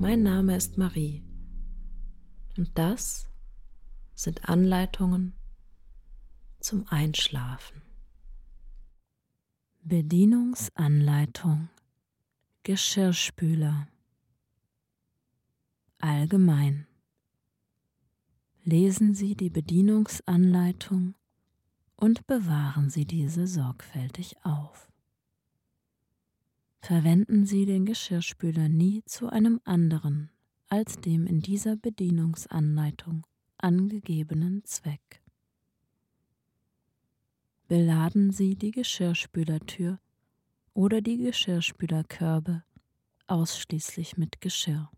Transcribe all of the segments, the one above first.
Mein Name ist Marie und das sind Anleitungen zum Einschlafen. Bedienungsanleitung Geschirrspüler Allgemein Lesen Sie die Bedienungsanleitung und bewahren Sie diese sorgfältig auf. Verwenden Sie den Geschirrspüler nie zu einem anderen als dem in dieser Bedienungsanleitung angegebenen Zweck. Beladen Sie die Geschirrspülertür oder die Geschirrspülerkörbe ausschließlich mit Geschirr.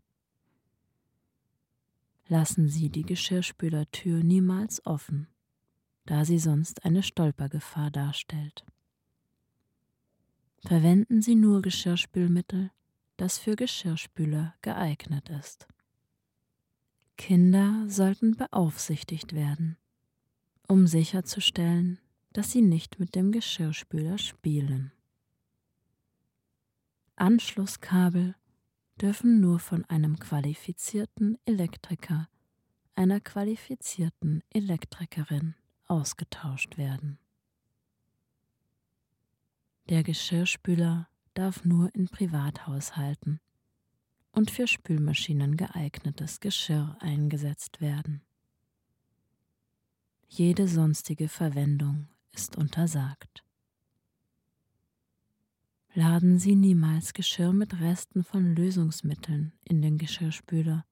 Lassen Sie die Geschirrspülertür niemals offen, da sie sonst eine Stolpergefahr darstellt. Verwenden Sie nur Geschirrspülmittel, das für Geschirrspüler geeignet ist. Kinder sollten beaufsichtigt werden, um sicherzustellen, dass sie nicht mit dem Geschirrspüler spielen. Anschlusskabel dürfen nur von einem qualifizierten Elektriker, einer qualifizierten Elektrikerin ausgetauscht werden. Der Geschirrspüler darf nur in Privathaushalten und für Spülmaschinen geeignetes Geschirr eingesetzt werden. Jede sonstige Verwendung ist untersagt. Laden Sie niemals Geschirr mit Resten von Lösungsmitteln in den Geschirrspüler.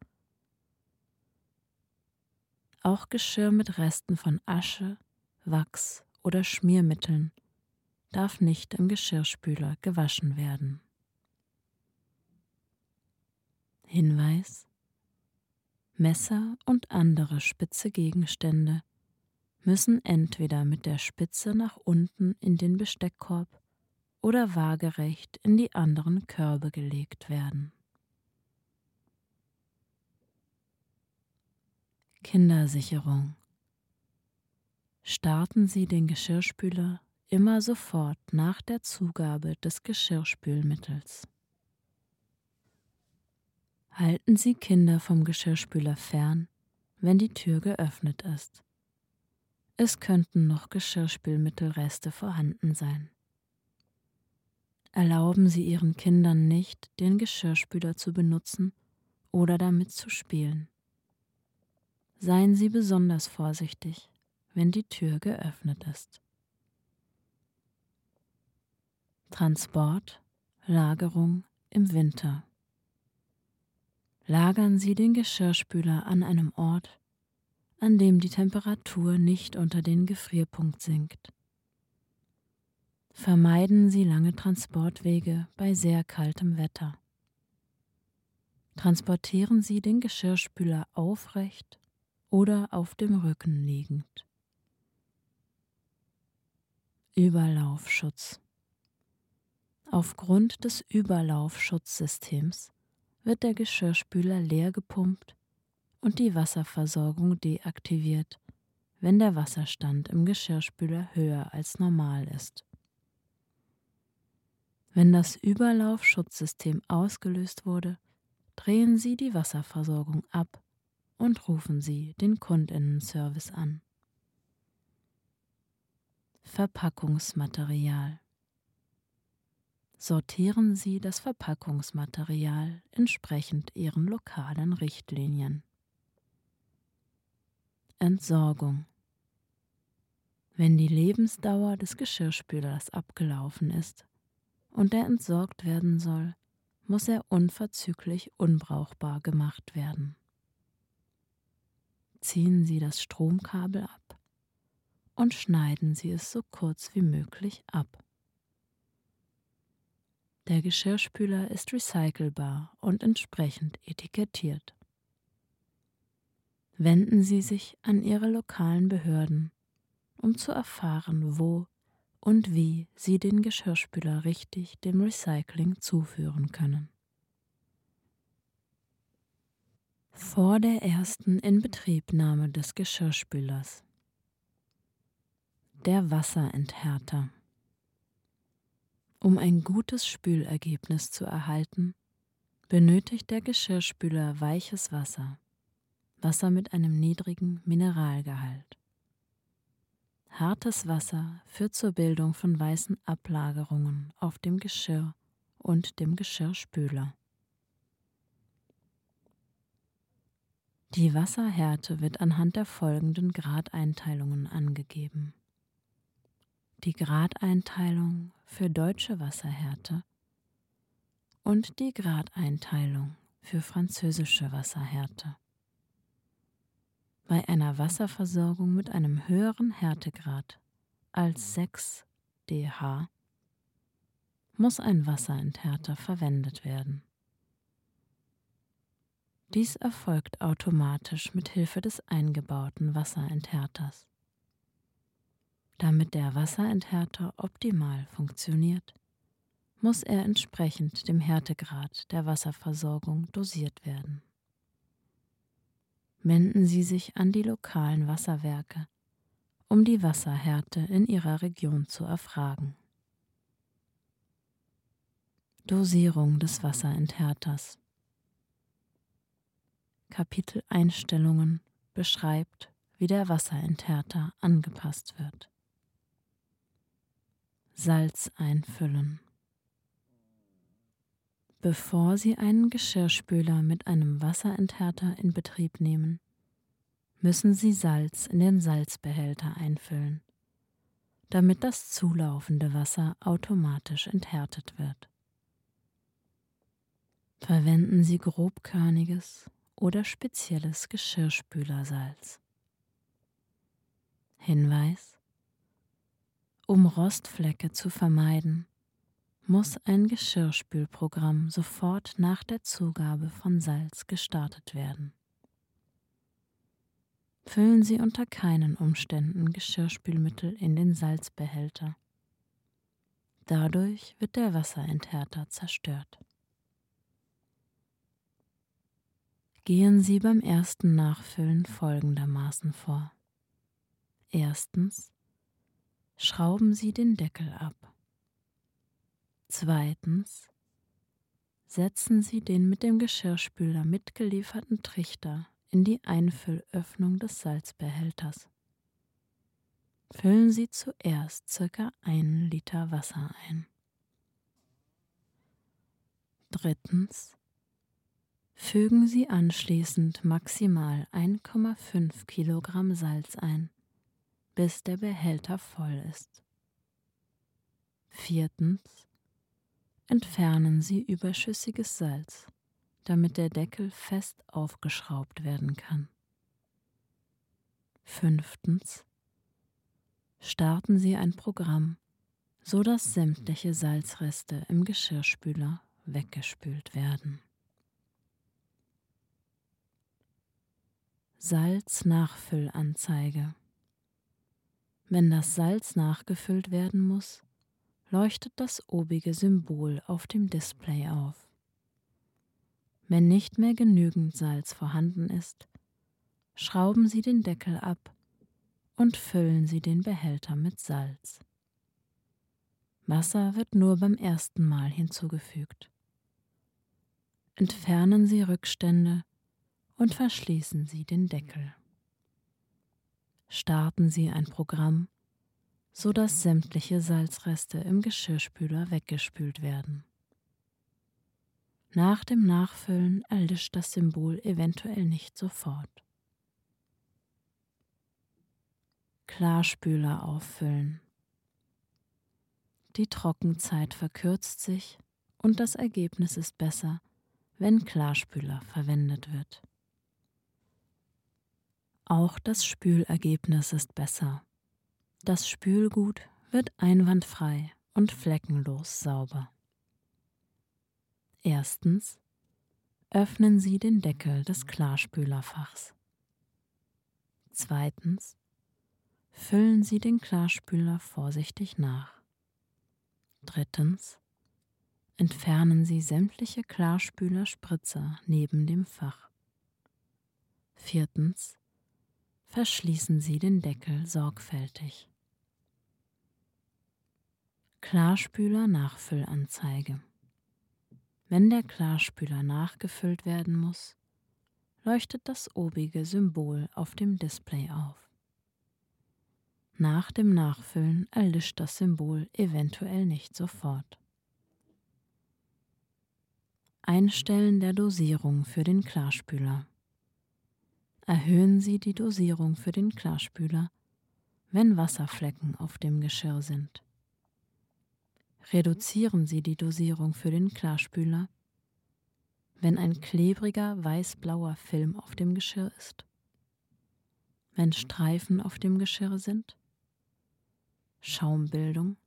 Auch Geschirr mit Resten von Asche, Wachs oder Schmiermitteln darf nicht im Geschirrspüler gewaschen werden. Hinweis Messer und andere spitze Gegenstände müssen entweder mit der Spitze nach unten in den Besteckkorb oder waagerecht in die anderen Körbe gelegt werden. Kindersicherung. Starten Sie den Geschirrspüler immer sofort nach der Zugabe des Geschirrspülmittels. Halten Sie Kinder vom Geschirrspüler fern, wenn die Tür geöffnet ist. Es könnten noch Geschirrspülmittelreste vorhanden sein. Erlauben Sie Ihren Kindern nicht, den Geschirrspüler zu benutzen oder damit zu spielen. Seien Sie besonders vorsichtig, wenn die Tür geöffnet ist. Transport, Lagerung im Winter. Lagern Sie den Geschirrspüler an einem Ort, an dem die Temperatur nicht unter den Gefrierpunkt sinkt. Vermeiden Sie lange Transportwege bei sehr kaltem Wetter. Transportieren Sie den Geschirrspüler aufrecht oder auf dem Rücken liegend. Überlaufschutz Aufgrund des Überlaufschutzsystems wird der Geschirrspüler leer gepumpt und die Wasserversorgung deaktiviert, wenn der Wasserstand im Geschirrspüler höher als normal ist. Wenn das Überlaufschutzsystem ausgelöst wurde, drehen Sie die Wasserversorgung ab und rufen Sie den Kundinnenservice an. Verpackungsmaterial Sortieren Sie das Verpackungsmaterial entsprechend Ihren lokalen Richtlinien. Entsorgung Wenn die Lebensdauer des Geschirrspülers abgelaufen ist, und er entsorgt werden soll, muss er unverzüglich unbrauchbar gemacht werden. Ziehen Sie das Stromkabel ab und schneiden Sie es so kurz wie möglich ab. Der Geschirrspüler ist recycelbar und entsprechend etikettiert. Wenden Sie sich an Ihre lokalen Behörden, um zu erfahren, wo und wie Sie den Geschirrspüler richtig dem Recycling zuführen können. Vor der ersten Inbetriebnahme des Geschirrspülers. Der Wasserenthärter. Um ein gutes Spülergebnis zu erhalten, benötigt der Geschirrspüler weiches Wasser, Wasser mit einem niedrigen Mineralgehalt. Hartes Wasser führt zur Bildung von weißen Ablagerungen auf dem Geschirr und dem Geschirrspüler. Die Wasserhärte wird anhand der folgenden Gradeinteilungen angegeben. Die Gradeinteilung für deutsche Wasserhärte und die Gradeinteilung für französische Wasserhärte. Bei einer Wasserversorgung mit einem höheren Härtegrad als 6 dH muss ein Wasserenthärter verwendet werden. Dies erfolgt automatisch mit Hilfe des eingebauten Wasserenthärters. Damit der Wasserenthärter optimal funktioniert, muss er entsprechend dem Härtegrad der Wasserversorgung dosiert werden. Wenden Sie sich an die lokalen Wasserwerke, um die Wasserhärte in Ihrer Region zu erfragen. Dosierung des Wasserenthärters Kapitel Einstellungen beschreibt, wie der Wasserenthärter angepasst wird. Salz einfüllen. Bevor Sie einen Geschirrspüler mit einem Wasserenthärter in Betrieb nehmen, müssen Sie Salz in den Salzbehälter einfüllen, damit das zulaufende Wasser automatisch enthärtet wird. Verwenden Sie grobkörniges oder spezielles Geschirrspülersalz. Hinweis Um Rostflecke zu vermeiden, muss ein Geschirrspülprogramm sofort nach der Zugabe von Salz gestartet werden. Füllen Sie unter keinen Umständen Geschirrspülmittel in den Salzbehälter. Dadurch wird der Wasserenthärter zerstört. gehen Sie beim ersten Nachfüllen folgendermaßen vor. Erstens schrauben Sie den Deckel ab. Zweitens setzen Sie den mit dem Geschirrspüler mitgelieferten Trichter in die Einfüllöffnung des Salzbehälters. Füllen Sie zuerst circa einen Liter Wasser ein. Drittens Fügen Sie anschließend maximal 1,5 Kilogramm Salz ein, bis der Behälter voll ist. Viertens. Entfernen Sie überschüssiges Salz, damit der Deckel fest aufgeschraubt werden kann. Fünftens. Starten Sie ein Programm, so dass sämtliche Salzreste im Geschirrspüler weggespült werden. Salznachfüllanzeige. Wenn das Salz nachgefüllt werden muss, leuchtet das obige Symbol auf dem Display auf. Wenn nicht mehr genügend Salz vorhanden ist, schrauben Sie den Deckel ab und füllen Sie den Behälter mit Salz. Wasser wird nur beim ersten Mal hinzugefügt. Entfernen Sie Rückstände und verschließen Sie den Deckel. Starten Sie ein Programm, so dass sämtliche Salzreste im Geschirrspüler weggespült werden. Nach dem Nachfüllen erlischt das Symbol eventuell nicht sofort. Klarspüler auffüllen. Die Trockenzeit verkürzt sich und das Ergebnis ist besser, wenn Klarspüler verwendet wird. Auch das Spülergebnis ist besser. Das Spülgut wird einwandfrei und fleckenlos sauber. Erstens öffnen Sie den Deckel des Klarspülerfachs. Zweitens. Füllen Sie den Klarspüler vorsichtig nach. Drittens. Entfernen Sie sämtliche Klarspüler-Spritzer neben dem Fach. Viertens. Verschließen Sie den Deckel sorgfältig. Klarspüler Nachfüllanzeige. Wenn der Klarspüler nachgefüllt werden muss, leuchtet das obige Symbol auf dem Display auf. Nach dem Nachfüllen erlischt das Symbol eventuell nicht sofort. Einstellen der Dosierung für den Klarspüler. Erhöhen Sie die Dosierung für den Klarspüler, wenn Wasserflecken auf dem Geschirr sind. Reduzieren Sie die Dosierung für den Klarspüler, wenn ein klebriger weiß-blauer Film auf dem Geschirr ist, wenn Streifen auf dem Geschirr sind, Schaumbildung,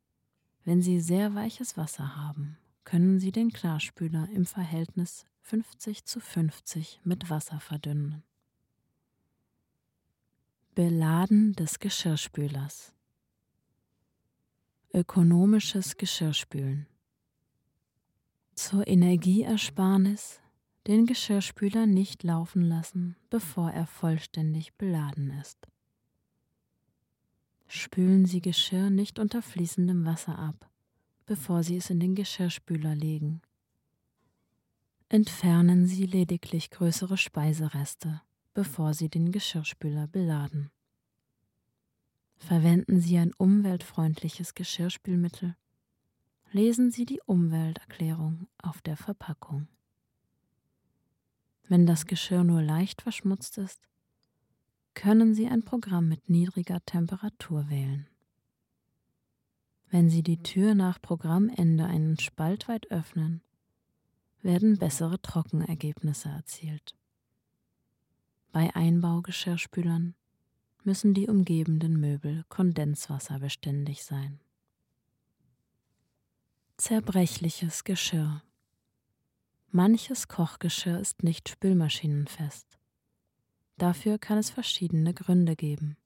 wenn Sie sehr weiches Wasser haben, können Sie den Klarspüler im Verhältnis 50 zu 50 mit Wasser verdünnen. Beladen des Geschirrspülers Ökonomisches Geschirrspülen Zur Energieersparnis den Geschirrspüler nicht laufen lassen, bevor er vollständig beladen ist. Spülen Sie Geschirr nicht unter fließendem Wasser ab, bevor Sie es in den Geschirrspüler legen. Entfernen Sie lediglich größere Speisereste, bevor Sie den Geschirrspüler beladen. Verwenden Sie ein umweltfreundliches Geschirrspülmittel. Lesen Sie die Umwelterklärung auf der Verpackung. Wenn das Geschirr nur leicht verschmutzt ist, können Sie ein Programm mit niedriger Temperatur wählen. Wenn Sie die Tür nach Programmende einen Spalt weit öffnen, werden bessere Trockenergebnisse erzielt. Bei Einbaugeschirrspülern müssen die umgebenden Möbel kondenswasserbeständig sein. Zerbrechliches Geschirr Manches Kochgeschirr ist nicht spülmaschinenfest. Dafür kann es verschiedene Gründe geben.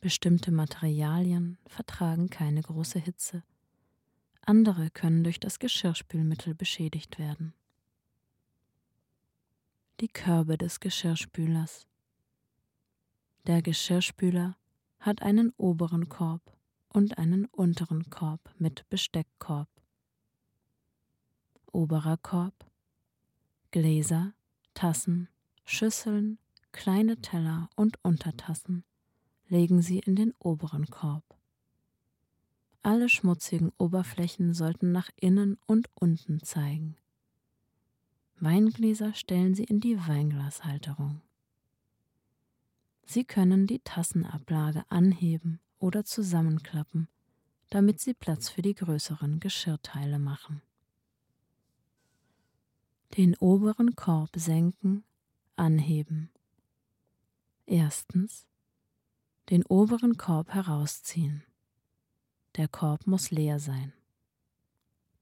Bestimmte Materialien vertragen keine große Hitze, andere können durch das Geschirrspülmittel beschädigt werden. Die Körbe des Geschirrspülers. Der Geschirrspüler hat einen oberen Korb und einen unteren Korb mit Besteckkorb. Oberer Korb Gläser, Tassen, Schüsseln, kleine Teller und Untertassen legen Sie in den oberen Korb. Alle schmutzigen Oberflächen sollten nach innen und unten zeigen. Weingläser stellen Sie in die Weinglashalterung. Sie können die Tassenablage anheben oder zusammenklappen, damit Sie Platz für die größeren Geschirrteile machen. Den oberen Korb senken, anheben. Erstens den oberen Korb herausziehen. Der Korb muss leer sein.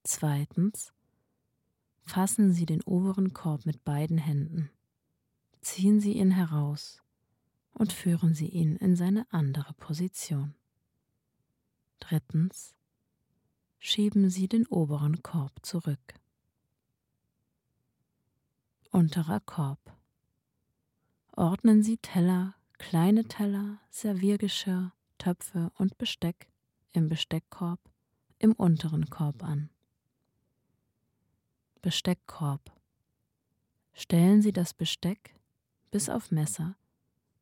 Zweitens fassen Sie den oberen Korb mit beiden Händen, ziehen Sie ihn heraus und führen Sie ihn in seine andere Position. Drittens schieben Sie den oberen Korb zurück. Unterer Korb ordnen Sie Teller, kleine Teller, Serviergeschirr, Töpfe und Besteck im Besteckkorb im unteren Korb an. Besteckkorb. Stellen Sie das Besteck bis auf Messer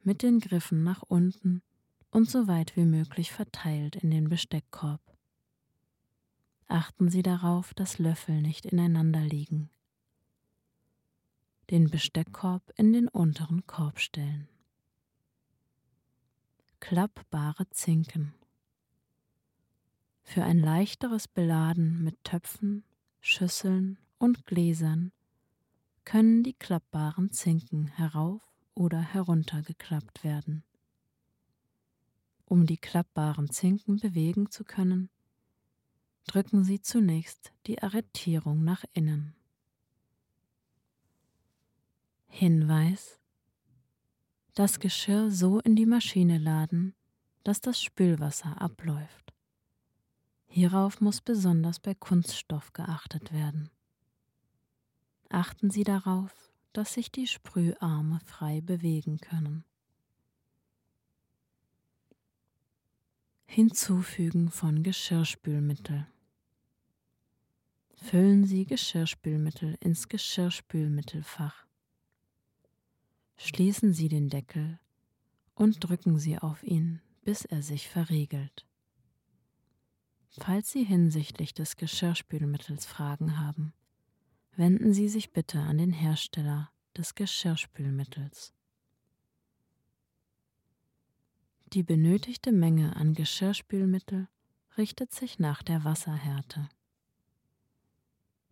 mit den Griffen nach unten und so weit wie möglich verteilt in den Besteckkorb. Achten Sie darauf, dass Löffel nicht ineinander liegen den Besteckkorb in den unteren Korb stellen. Klappbare Zinken. Für ein leichteres Beladen mit Töpfen, Schüsseln und Gläsern können die klappbaren Zinken herauf oder herunter geklappt werden. Um die klappbaren Zinken bewegen zu können, drücken Sie zunächst die Arretierung nach innen. Hinweis Das Geschirr so in die Maschine laden, dass das Spülwasser abläuft. Hierauf muss besonders bei Kunststoff geachtet werden. Achten Sie darauf, dass sich die Sprüharme frei bewegen können. Hinzufügen von Geschirrspülmittel. Füllen Sie Geschirrspülmittel ins Geschirrspülmittelfach. Schließen Sie den Deckel und drücken Sie auf ihn, bis er sich verriegelt. Falls Sie hinsichtlich des Geschirrspülmittels Fragen haben, wenden Sie sich bitte an den Hersteller des Geschirrspülmittels. Die benötigte Menge an Geschirrspülmittel richtet sich nach der Wasserhärte.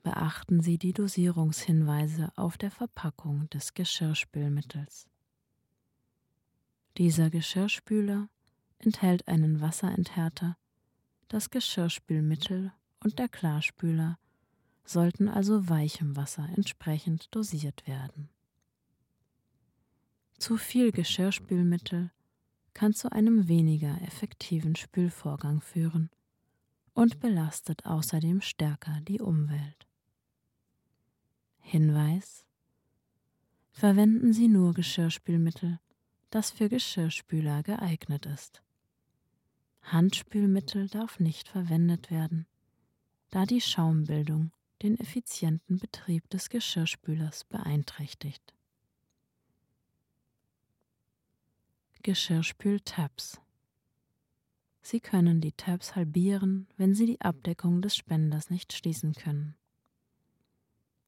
Beachten Sie die Dosierungshinweise auf der Verpackung des Geschirrspülmittels. Dieser Geschirrspüler enthält einen Wasserenthärter, das Geschirrspülmittel und der Klarspüler sollten also weichem Wasser entsprechend dosiert werden. Zu viel Geschirrspülmittel kann zu einem weniger effektiven Spülvorgang führen und belastet außerdem stärker die Umwelt. Hinweis Verwenden Sie nur Geschirrspülmittel, das für Geschirrspüler geeignet ist. Handspülmittel darf nicht verwendet werden, da die Schaumbildung den effizienten Betrieb des Geschirrspülers beeinträchtigt. Geschirrspül-Tabs Sie können die Tabs halbieren, wenn Sie die Abdeckung des Spenders nicht schließen können.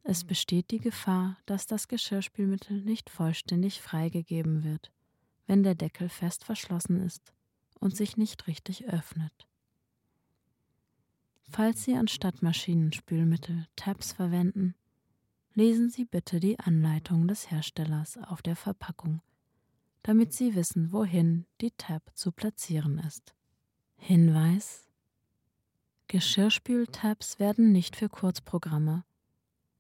Es besteht die Gefahr, dass das Geschirrspülmittel nicht vollständig freigegeben wird, wenn der Deckel fest verschlossen ist und sich nicht richtig öffnet. Falls Sie anstatt Maschinenspülmittel Tabs verwenden, lesen Sie bitte die Anleitung des Herstellers auf der Verpackung, damit Sie wissen, wohin die Tab zu platzieren ist. Hinweis Geschirrspültabs werden nicht für Kurzprogramme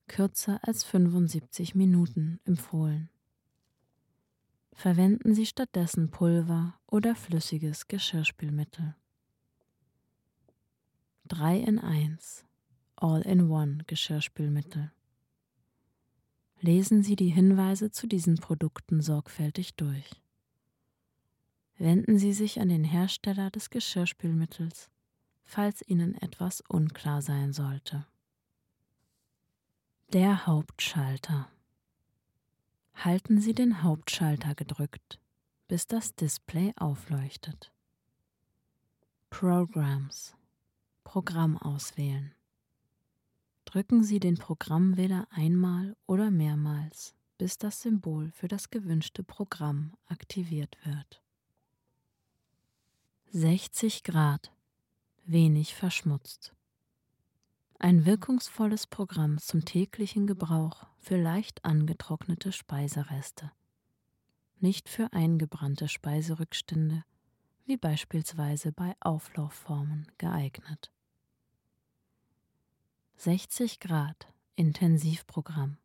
kürzer als 75 Minuten empfohlen. Verwenden Sie stattdessen Pulver oder flüssiges Geschirrspülmittel. 3 in 1 All-in-One Geschirrspülmittel. Lesen Sie die Hinweise zu diesen Produkten sorgfältig durch. Wenden Sie sich an den Hersteller des Geschirrspülmittels, falls Ihnen etwas unklar sein sollte. Der Hauptschalter. Halten Sie den Hauptschalter gedrückt, bis das Display aufleuchtet. Programs Programm auswählen. Drücken Sie den Programmwähler einmal oder mehrmals, bis das Symbol für das gewünschte Programm aktiviert wird. 60 Grad. Wenig verschmutzt. Ein wirkungsvolles Programm zum täglichen Gebrauch für leicht angetrocknete Speisereste. Nicht für eingebrannte Speiserückstände, wie beispielsweise bei Auflaufformen geeignet. 60 Grad Intensivprogramm.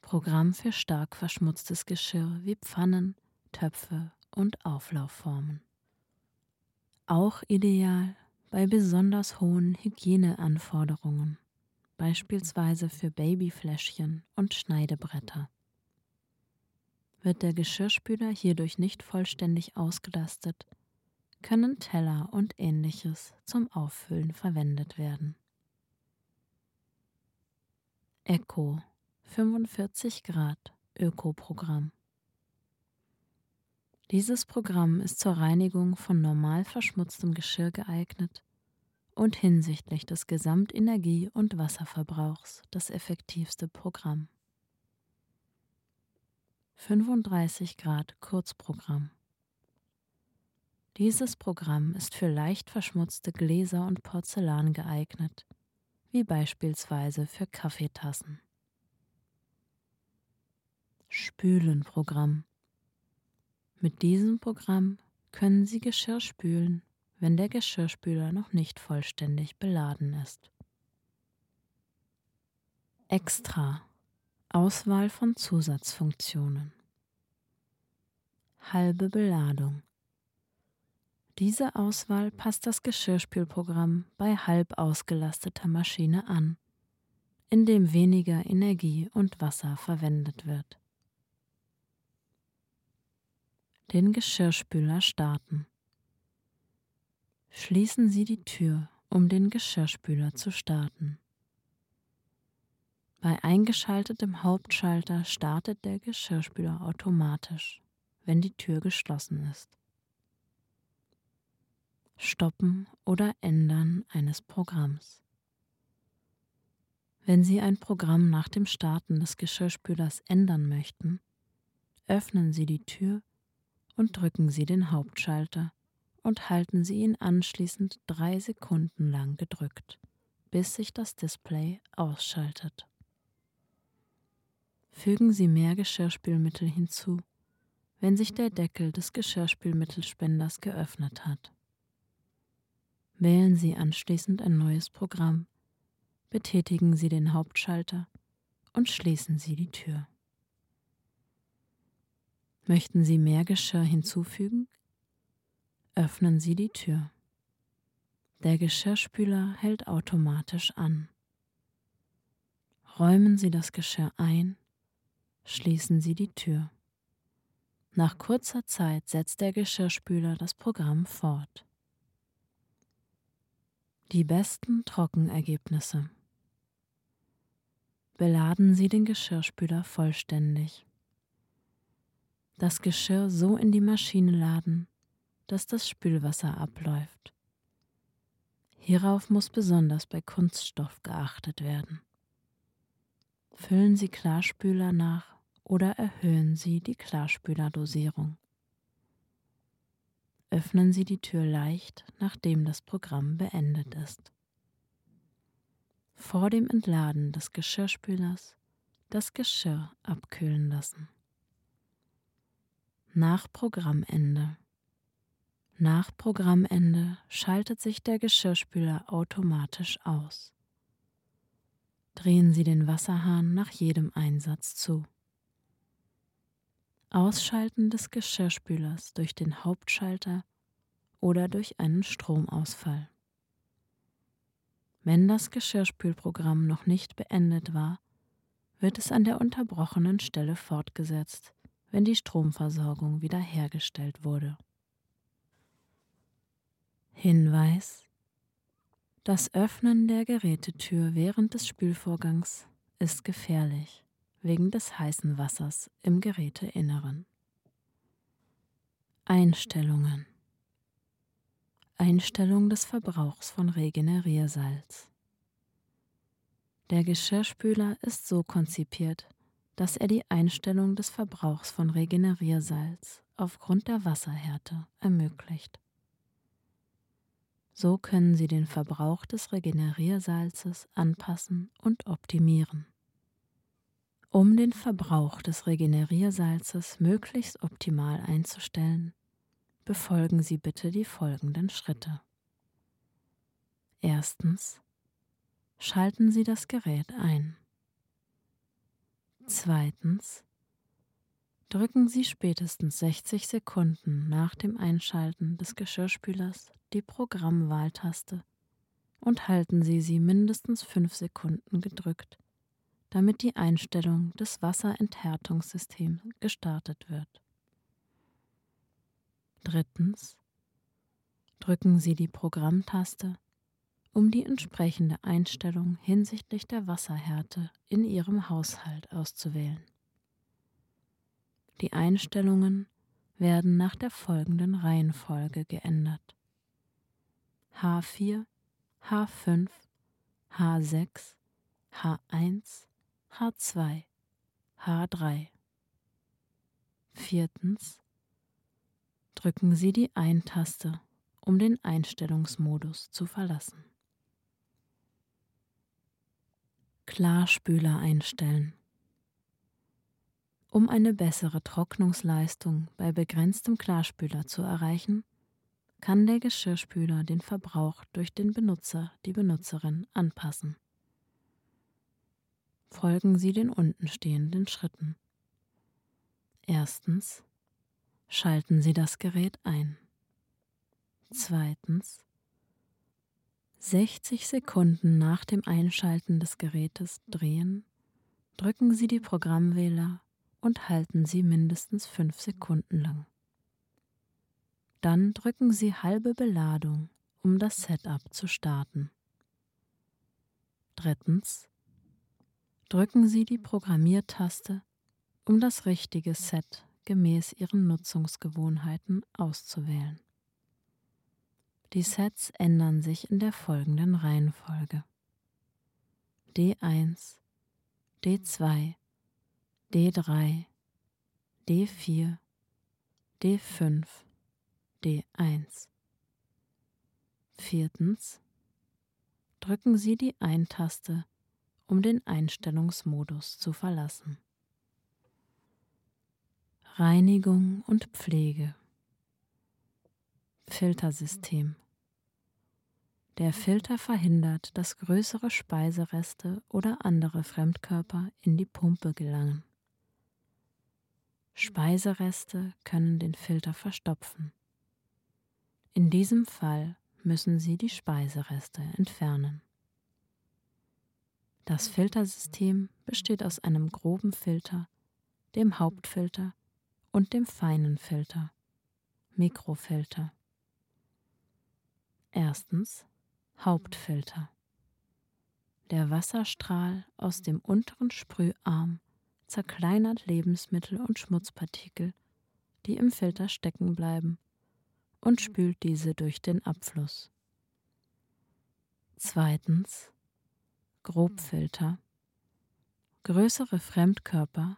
Programm für stark verschmutztes Geschirr wie Pfannen, Töpfe und Auflaufformen. Auch ideal bei besonders hohen Hygieneanforderungen, beispielsweise für Babyfläschchen und Schneidebretter. Wird der Geschirrspüler hierdurch nicht vollständig ausgelastet, können Teller und ähnliches zum Auffüllen verwendet werden. Eco 45 Grad Ökoprogramm. Dieses Programm ist zur Reinigung von normal verschmutztem Geschirr geeignet und hinsichtlich des Gesamtenergie- und Wasserverbrauchs das effektivste Programm. 35 Grad Kurzprogramm. Dieses Programm ist für leicht verschmutzte Gläser und Porzellan geeignet wie beispielsweise für Kaffeetassen. Spülenprogramm. Mit diesem Programm können Sie Geschirr spülen, wenn der Geschirrspüler noch nicht vollständig beladen ist. Extra Auswahl von Zusatzfunktionen. halbe Beladung. Diese Auswahl passt das Geschirrspülprogramm bei halb ausgelasteter Maschine an, indem weniger Energie und Wasser verwendet wird. Den Geschirrspüler starten. Schließen Sie die Tür, um den Geschirrspüler zu starten. Bei eingeschaltetem Hauptschalter startet der Geschirrspüler automatisch, wenn die Tür geschlossen ist. Stoppen oder Ändern eines Programms. Wenn Sie ein Programm nach dem Starten des Geschirrspülers ändern möchten, öffnen Sie die Tür und drücken Sie den Hauptschalter und halten Sie ihn anschließend drei Sekunden lang gedrückt, bis sich das Display ausschaltet. Fügen Sie mehr Geschirrspülmittel hinzu, wenn sich der Deckel des Geschirrspülmittelspenders geöffnet hat. Wählen Sie anschließend ein neues Programm, betätigen Sie den Hauptschalter und schließen Sie die Tür. Möchten Sie mehr Geschirr hinzufügen? Öffnen Sie die Tür. Der Geschirrspüler hält automatisch an. Räumen Sie das Geschirr ein schließen Sie die Tür. Nach kurzer Zeit setzt der Geschirrspüler das Programm fort. Die besten Trockenergebnisse. Beladen Sie den Geschirrspüler vollständig. Das Geschirr so in die Maschine laden, dass das Spülwasser abläuft. Hierauf muss besonders bei Kunststoff geachtet werden. Füllen Sie Klarspüler nach oder erhöhen Sie die Klarspülerdosierung. Öffnen Sie die Tür leicht, nachdem das Programm beendet ist. Vor dem Entladen des Geschirrspülers das Geschirr abkühlen lassen. Nach Programmende. Nach Programmende schaltet sich der Geschirrspüler automatisch aus. Drehen Sie den Wasserhahn nach jedem Einsatz zu. Ausschalten des Geschirrspülers durch den Hauptschalter oder durch einen Stromausfall. Wenn das Geschirrspülprogramm noch nicht beendet war, wird es an der unterbrochenen Stelle fortgesetzt, wenn die Stromversorgung wiederhergestellt wurde. Hinweis Das Öffnen der Gerätetür während des Spülvorgangs ist gefährlich wegen des heißen Wassers im Geräteinneren. Einstellungen Einstellung des Verbrauchs von Regeneriersalz. Der Geschirrspüler ist so konzipiert, dass er die Einstellung des Verbrauchs von Regeneriersalz aufgrund der Wasserhärte ermöglicht. So können Sie den Verbrauch des Regeneriersalzes anpassen und optimieren. Um den Verbrauch des Regeneriersalzes möglichst optimal einzustellen, befolgen Sie bitte die folgenden Schritte. Erstens. Schalten Sie das Gerät ein. Zweitens. Drücken Sie spätestens 60 Sekunden nach dem Einschalten des Geschirrspülers die Programmwahltaste und halten Sie sie mindestens 5 Sekunden gedrückt damit die Einstellung des Wasserenthärtungssystems gestartet wird. Drittens. Drücken Sie die Programmtaste, um die entsprechende Einstellung hinsichtlich der Wasserhärte in Ihrem Haushalt auszuwählen. Die Einstellungen werden nach der folgenden Reihenfolge geändert. H4, H5, H6, H1, H2, H3. Viertens. Drücken Sie die Ein-Taste, um den Einstellungsmodus zu verlassen. Klarspüler einstellen. Um eine bessere Trocknungsleistung bei begrenztem Klarspüler zu erreichen, kann der Geschirrspüler den Verbrauch durch den Benutzer, die Benutzerin anpassen folgen Sie den untenstehenden Schritten. Erstens. schalten Sie das Gerät ein. Zweitens 60 Sekunden nach dem Einschalten des Gerätes drehen, drücken Sie die Programmwähler und halten sie mindestens 5 Sekunden lang. Dann drücken Sie halbe Beladung, um das Setup zu starten. Drittens. Drücken Sie die Programmiertaste, um das richtige Set gemäß Ihren Nutzungsgewohnheiten auszuwählen. Die Sets ändern sich in der folgenden Reihenfolge. D1, D2, D3, D4, D5, D1. Viertens. Drücken Sie die Ein-Taste, um den Einstellungsmodus zu verlassen. Reinigung und Pflege Filtersystem Der Filter verhindert, dass größere Speisereste oder andere Fremdkörper in die Pumpe gelangen. Speisereste können den Filter verstopfen. In diesem Fall müssen Sie die Speisereste entfernen. Das Filtersystem besteht aus einem groben Filter, dem Hauptfilter und dem feinen Filter, Mikrofilter. Erstens Hauptfilter. Der Wasserstrahl aus dem unteren Sprüharm zerkleinert Lebensmittel und Schmutzpartikel, die im Filter stecken bleiben, und spült diese durch den Abfluss. Zweitens Grobfilter. Größere Fremdkörper,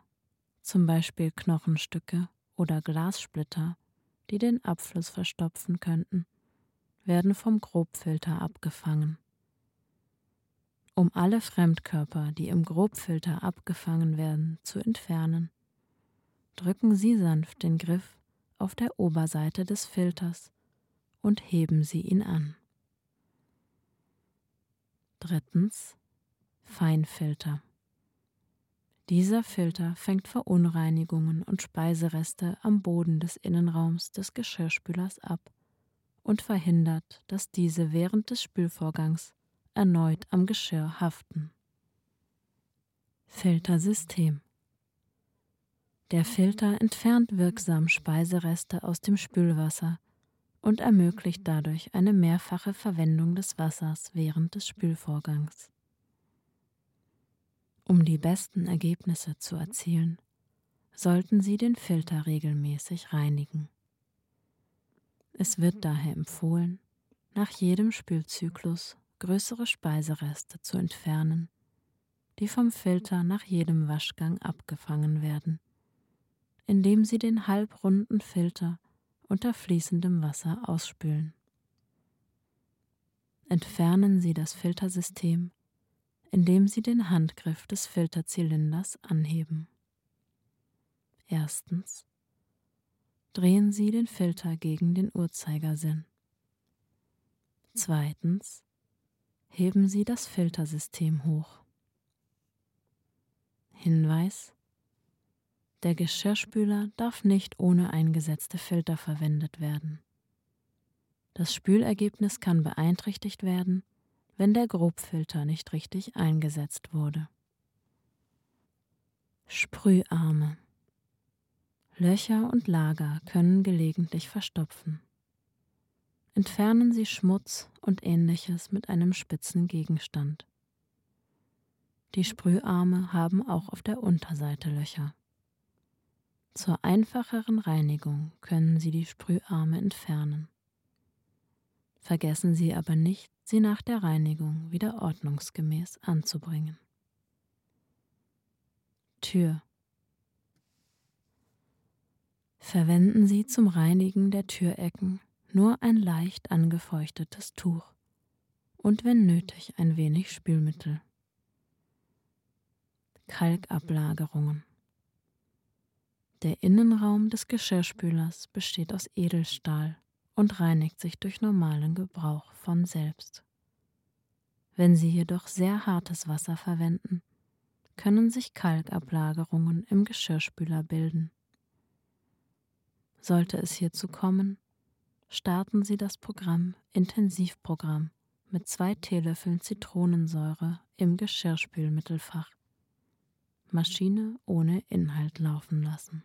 zum Beispiel Knochenstücke oder Glassplitter, die den Abfluss verstopfen könnten, werden vom Grobfilter abgefangen. Um alle Fremdkörper, die im Grobfilter abgefangen werden, zu entfernen, drücken Sie sanft den Griff auf der Oberseite des Filters und heben Sie ihn an. Drittens Feinfilter. Dieser Filter fängt Verunreinigungen und Speisereste am Boden des Innenraums des Geschirrspülers ab und verhindert, dass diese während des Spülvorgangs erneut am Geschirr haften. Filtersystem Der Filter entfernt wirksam Speisereste aus dem Spülwasser und ermöglicht dadurch eine mehrfache Verwendung des Wassers während des Spülvorgangs. Um die besten Ergebnisse zu erzielen, sollten Sie den Filter regelmäßig reinigen. Es wird daher empfohlen, nach jedem Spülzyklus größere Speisereste zu entfernen, die vom Filter nach jedem Waschgang abgefangen werden, indem Sie den halbrunden Filter unter fließendem Wasser ausspülen. Entfernen Sie das Filtersystem indem Sie den Handgriff des Filterzylinders anheben. Erstens drehen Sie den Filter gegen den Uhrzeigersinn. Zweitens heben Sie das Filtersystem hoch. Hinweis Der Geschirrspüler darf nicht ohne eingesetzte Filter verwendet werden. Das Spülergebnis kann beeinträchtigt werden, wenn der Grobfilter nicht richtig eingesetzt wurde. Sprüharme Löcher und Lager können gelegentlich verstopfen. Entfernen Sie Schmutz und ähnliches mit einem spitzen Gegenstand. Die Sprüharme haben auch auf der Unterseite Löcher. Zur einfacheren Reinigung können Sie die Sprüharme entfernen. Vergessen Sie aber nicht, sie nach der Reinigung wieder ordnungsgemäß anzubringen. Tür Verwenden Sie zum Reinigen der Türecken nur ein leicht angefeuchtetes Tuch und wenn nötig ein wenig Spülmittel. Kalkablagerungen Der Innenraum des Geschirrspülers besteht aus Edelstahl und reinigt sich durch normalen Gebrauch von selbst. Wenn Sie jedoch sehr hartes Wasser verwenden, können sich Kalkablagerungen im Geschirrspüler bilden. Sollte es hierzu kommen, starten Sie das Programm Intensivprogramm mit zwei Teelöffeln Zitronensäure im Geschirrspülmittelfach. Maschine ohne Inhalt laufen lassen.